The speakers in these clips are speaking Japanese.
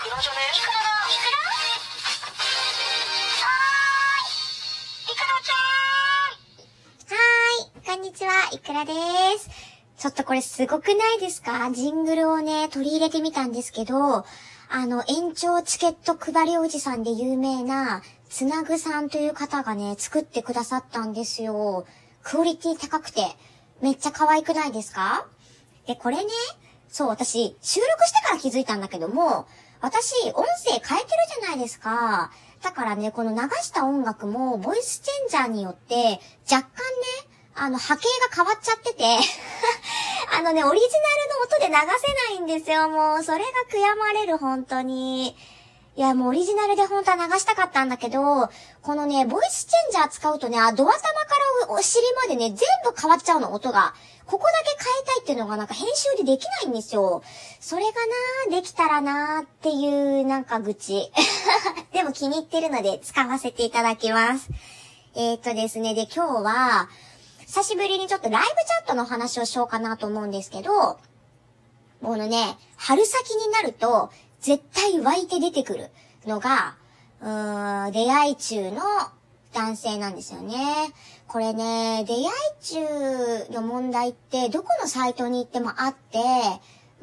くらじゃねいくらだいくらはーいいくらちゃんはーい、こんにちは、いくらです。ちょっとこれすごくないですか？ジングルをね、取り入れてみたんですけど、あの、延長チケット配りおじさんで有名な、つなぐさんという方がね、作ってくださったんですよ。クオリティ高くて、めっちゃ可愛くないですか？で、これね、そう、私、収録してから気づいたんだけども、私、音声変えてるじゃないですか。だからね、この流した音楽も、ボイスチェンジャーによって、若干ね、あの、波形が変わっちゃってて、あのね、オリジナルの音で流せないんですよ、もう。それが悔やまれる、本当に。いや、もうオリジナルで本当は流したかったんだけど、このね、ボイスチェンジャー使うとね、あ、ドア玉からお尻までね、全部変わっちゃうの、音が。ここだけ変えたいっていうのがなんか編集でできないんですよ。それがなできたらなっていうなんか愚痴。でも気に入ってるので使わせていただきます。えー、っとですね、で今日は、久しぶりにちょっとライブチャットの話をしようかなと思うんですけど、このね、春先になると、絶対湧いて出てくるのが、うーん、出会い中の男性なんですよね。これね、出会い中の問題ってどこのサイトに行ってもあって、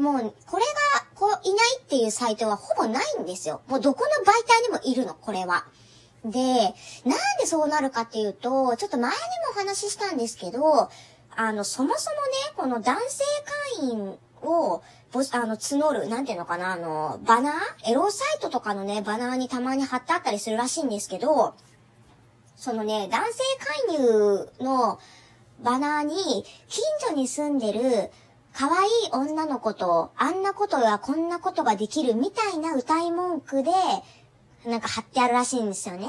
もうこれがこういないっていうサイトはほぼないんですよ。もうどこの媒体にもいるの、これは。で、なんでそうなるかっていうと、ちょっと前にもお話ししたんですけど、あの、そもそもね、この男性会員を、ぼあの、募る、なんていうのかな、あの、バナー？エロサイトとかのね、バナーにたまに貼ってあったりするらしいんですけど、そのね、男性介入のバナーに、近所に住んでる、可愛い女の子と、あんなことやこんなことができるみたいな歌い文句で、なんか貼ってあるらしいんですよね。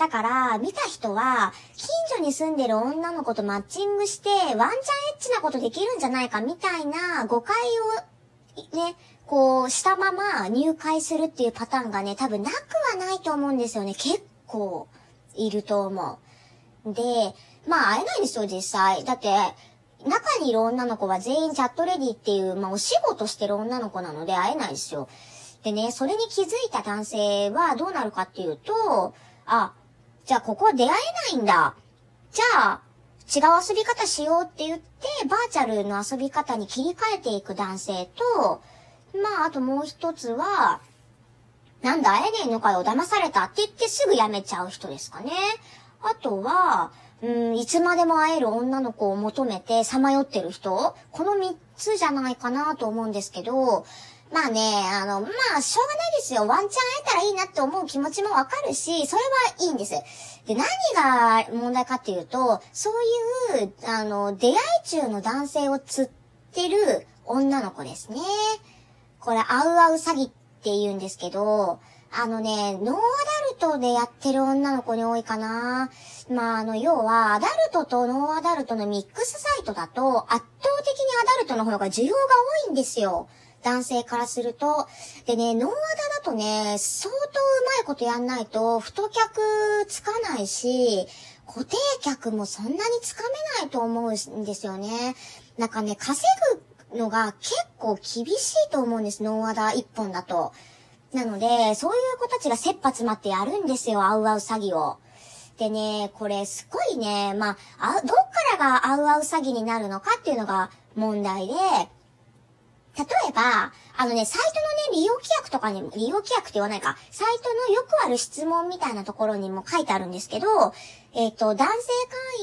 だから、見た人は、近所に住んでる女の子とマッチングして、ワンチャンエッチなことできるんじゃないかみたいな誤解を、ね、こう、したまま入会するっていうパターンがね、多分なくはないと思うんですよね。結構、いると思う。で、まあ会えないんですよ、実際。だって、中にいる女の子は全員チャットレディっていう、まあお仕事してる女の子なので会えないですよ。でね、それに気づいた男性はどうなるかっていうと、あ、じゃあここ出会えないんだ。じゃあ、違う遊び方しようって言って、バーチャルの遊び方に切り替えていく男性と、まあ、あともう一つは、なんだ、会えねえのかよ、騙されたって言ってすぐ辞めちゃう人ですかね。あとは、うん、いつまでも会える女の子を求めてさまよってる人この三つじゃないかなと思うんですけど、まあね、あの、まあ、しょうがないですよ。ワンチャン会えたらいいなって思う気持ちもわかるし、それはいいんです。で、何が問題かっていうと、そういう、あの、出会い厨の男性を釣ってる女の子ですね。これ、会う会う詐欺って言うんですけど、あのね、ノーアダルトでやってる女の子に多いかな。まあ、あの、要は、アダルトとノーアダルトのミックスサイトだと、圧倒的にアダルトの方が需要が多いんですよ。男性からすると。でね、ノーアダだとね、相当うまいことやんないと、太客つかないし、固定客もそんなにつかめないと思うんですよね。なんかね、稼ぐのが結構厳しいと思うんです、ノーアダ一本だと。なので、そういう子たちが切羽詰まってやるんですよ、アウアウ詐欺を。でね、これすごいね、まあ、あどっからがアウアウ詐欺になるのかっていうのが問題で、例えば、あのね、サイトのね、利用規約とかにも、利用規約って言わないか、サイトのよくある質問みたいなところにも書いてあるんですけど、えっ、と、男性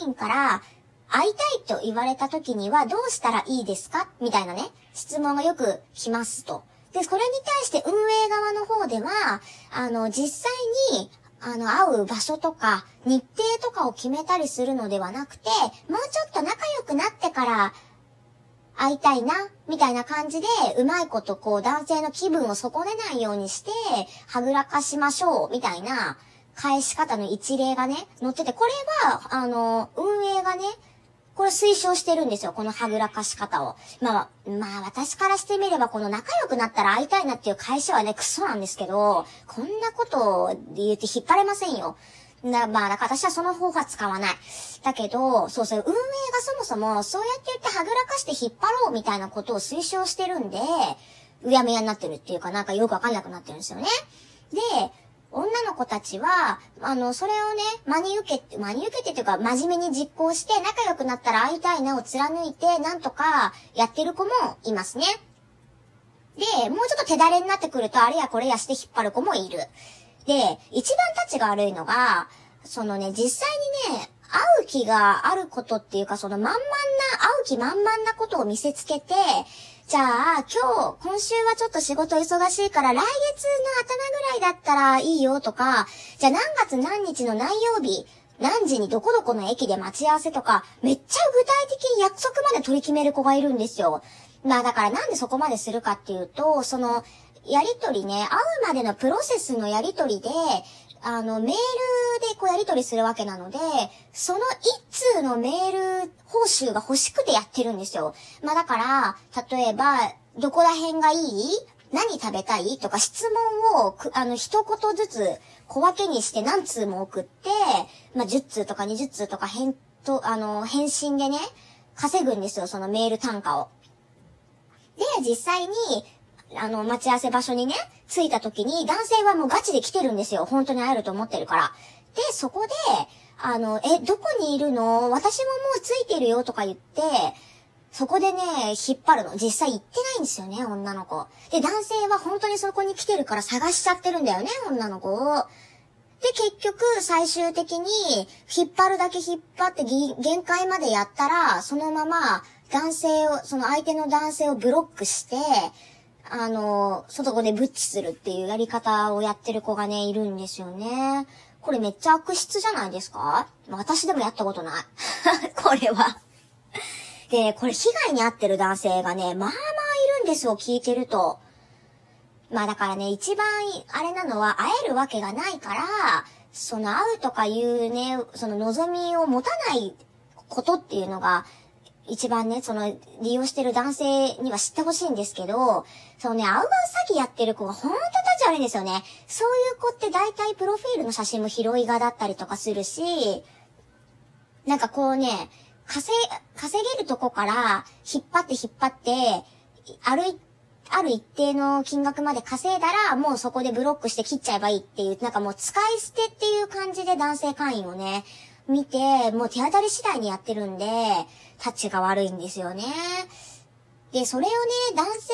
会員から、会いたいと言われた時にはどうしたらいいですかみたいなね、質問がよく来ますと。で、それに対して運営側の方では、あの、実際に、あの、会う場所とか、日程とかを決めたりするのではなくて、もうちょっと仲良くなってから、会いたいな、みたいな感じで、うまいことこう男性の気分を損ねないようにして、はぐらかしましょう、みたいな返し方の一例がね、載ってて、これは、あの、運営がね、これ推奨してるんですよ、このはぐらかし方を。まあ、まあ私からしてみれば、この仲良くなったら会いたいなっていう返しはね、クソなんですけど、こんなことを言って引っ張れませんよ。だまあ、だから私はその方法は使わない。だけど、そうそう、運営がそもそも、そうやって言ってはぐらかして引っ張ろうみたいなことを推奨してるんで、うやむやになってるっていうかなんかよくわかんなくなってるんですよね。で、女の子たちは、あの、それをね、真に受けて、真に受けてっていうか、真面目に実行して、仲良くなったら会いたいなを貫いて、なんとかやってる子もいますね。で、もうちょっと手だれになってくると、あれやこれやして引っ張る子もいる。で、一番タチが悪いのが、そのね、実際にね、会う気があることっていうか、その満々な、会う気満々なことを見せつけて、じゃあ、今日、今週はちょっと仕事忙しいから、来月の頭ぐらいだったらいいよとか、じゃあ何月何日の何曜日、何時にどこどこの駅で待ち合わせとか、めっちゃ具体的に約束まで取り決める子がいるんですよ。まあだからなんでそこまでするかっていうと、その、やりとりね、会うまでのプロセスのやりとりで、あの、メールでこうやり取りするわけなので、その一通のメール報酬が欲しくてやってるんですよ。まあだから、例えば、どこら辺がいい？何食べたい？とか質問を、あの、一言ずつ小分けにして何通も送って、まあ、10通とか20通とか返と、あの、返信でね、稼ぐんですよ、そのメール単価を。で、実際に、あの、待ち合わせ場所にね、着いた時に男性はもうガチで来てるんですよ。本当に会えると思ってるから。で、そこで、あの、え、どこにいるの？私ももう着いてるよとか言って、そこでね、引っ張るの。実際行ってないんですよね、女の子。で、男性は本当にそこに来てるから探しちゃってるんだよね、女の子を。で、結局、最終的に、引っ張るだけ引っ張って限界までやったら、そのまま、男性を、その相手の男性をブロックして、あの、外子でブッチするっていうやり方をやってる子がね、いるんですよね。これめっちゃ悪質じゃないですか？私でもやったことない。これはで、これ被害に遭ってる男性がね、まあまあいるんですよ、聞いてると。まあだからね、一番あれなのは会えるわけがないから、その会うとかいうね、その望みを持たないことっていうのが、一番ね、その、利用してる男性には知ってほしいんですけど、そのね、アウアウ詐欺やってる子がほんと立ち悪いんですよね。そういう子って大体プロフィールの写真も拾い画だったりとかするし、なんかこうね、稼、稼げるとこから引っ張って引っ張って、ある、ある一定の金額まで稼いだら、もうそこでブロックして切っちゃえばいいっていう、なんかもう使い捨てっていう感じで男性会員をね、見て、もう手当たり次第にやってるんで、タッチが悪いんですよね。で、それをね、男性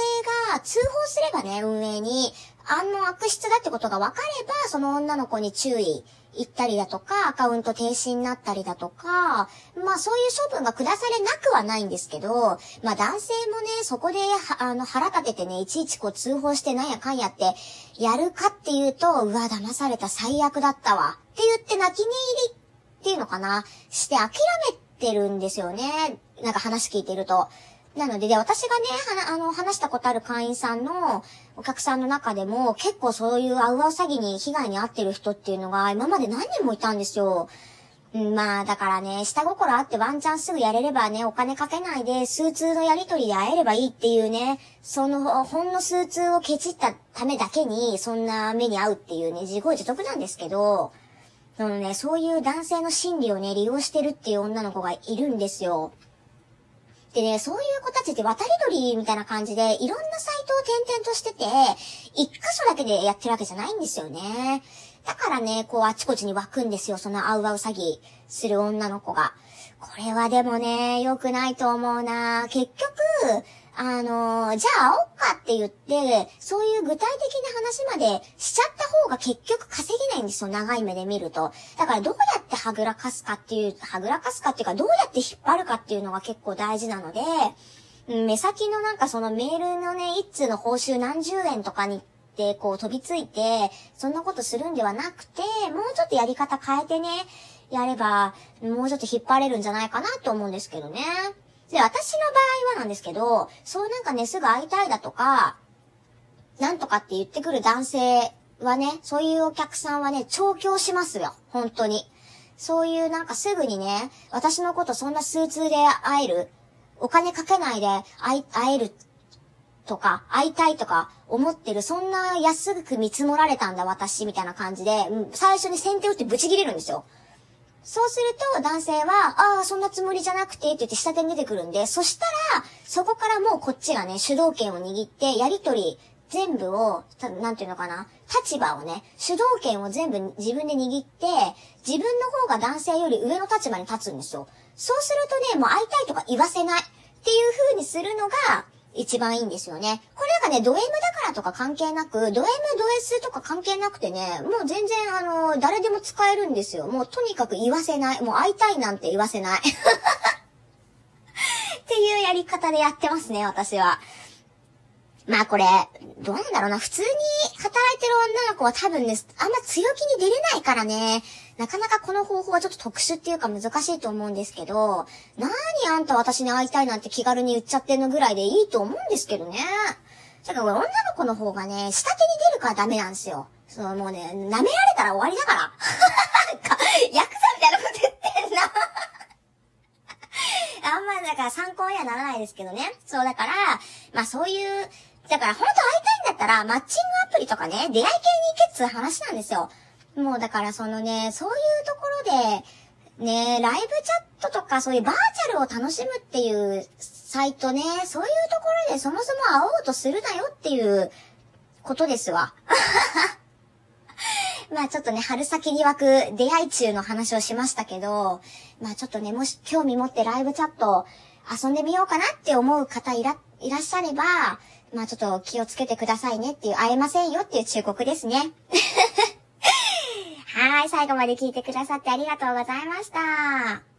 が通報すればね、運営に、あの悪質だってことが分かれば、その女の子に注意行ったりだとか、アカウント停止になったりだとか、まあそういう処分が下されなくはないんですけど、まあ男性もね、そこで、あの、腹立ててね、いちいちこう通報してなんやかんやって、やるかっていうと、うわ、騙された最悪だったわ。って言って泣き寝入りっていうのかな？して諦めてるんですよね。なんか話聞いてると。なので、で、私がね、はなあの、話したことある会員さんのお客さんの中でも、結構そういうアウアウ詐欺に被害に遭ってる人っていうのが、今まで何人もいたんですよ。まあ、だからね、下心あってワンチャンすぐやれればね、お金かけないで、スーツのやりとりで会えればいいっていうね、その、ほんのスーツをケチったためだけに、そんな目に遭うっていうね、自業自得なんですけど、そのね、そういう男性の心理をね、利用してるっていう女の子がいるんですよ。でね、そういう子たちって渡り鳥みたいな感じで、いろんなサイトを転々としてて、一箇所だけでやってるわけじゃないんですよね。だからね、こうあちこちに湧くんですよ、そのアウアウ詐欺する女の子が。これはでもね、良くないと思うな結局、あの、じゃあ会おっかって言って、そういう具体的な話までしちゃった方が結局稼げないんですよ、長い目で見ると。だからどうやってはぐらかすかっていう、はぐらかすかっていうか、どうやって引っ張るかっていうのが結構大事なので、目先のなんかそのメールのね、一通の報酬何十円とかにっこう飛びついて、そんなことするんではなくて、もうちょっとやり方変えてね、やれば、もうちょっと引っ張れるんじゃないかなと思うんですけどね。で、私の場合はなんですけど、そうなんかね、すぐ会いたいだとか、なんとかって言ってくる男性はね、そういうお客さんはね、調教しますよ。本当に。そういうなんかすぐにね、私のことそんな数通で会える、お金かけないで会会えるとか、会いたいとか思ってる、そんな安く見積もられたんだ私みたいな感じで、最初に先手打ってブチ切れるんですよ。そうすると男性は、ああ、そんなつもりじゃなくてって言って下手に出てくるんで、そしたら、そこからもうこっちがね、主導権を握って、やりとり全部を、なんていうのかな、立場をね、主導権を全部自分で握って、自分の方が男性より上の立場に立つんですよ。そうするとね、もう会いたいとか言わせないっていう風にするのが、一番いいんですよね。かね、ド M だからとか関係なく、ド M、ド S とか関係なくてね、もう全然あの、誰でも使えるんですよ。もうとにかく言わせない。もう会いたいなんて言わせない。っていうやり方でやってますね、私は。まあこれ、どうなんだろうな。普通に働いてる女の子は多分ね、あんま強気に出れないからね。なかなかこの方法はちょっと特殊っていうか難しいと思うんですけど、なにあんた私に会いたいなんて気軽に言っちゃってんのぐらいでいいと思うんですけどね。だから女の子の方がね、下手に出るからダメなんですよ。そのもうね、舐められたら終わりだから。なんか、ヤクザみたいなこと言ってんな。あんまだから参考にはならないですけどね。そうだから、まあそういう、だから本当会いたいんだったら、マッチングアプリとかね、出会い系に行けっつう話なんですよ。もうだからそのね、そういうところで、ねえ、ライブチャットとかそういうバーチャルを楽しむっていうサイトね、そういうところでそもそも会おうとするなよっていうことですわ。まあちょっとね、春先に湧く出会い中の話をしましたけど、まあちょっとね、もし興味持ってライブチャット遊んでみようかなって思う方いら、いらっしゃれば、まあちょっと気をつけてくださいねっていう、会えませんよっていう忠告ですね。い、最後まで聞いてくださってありがとうございました。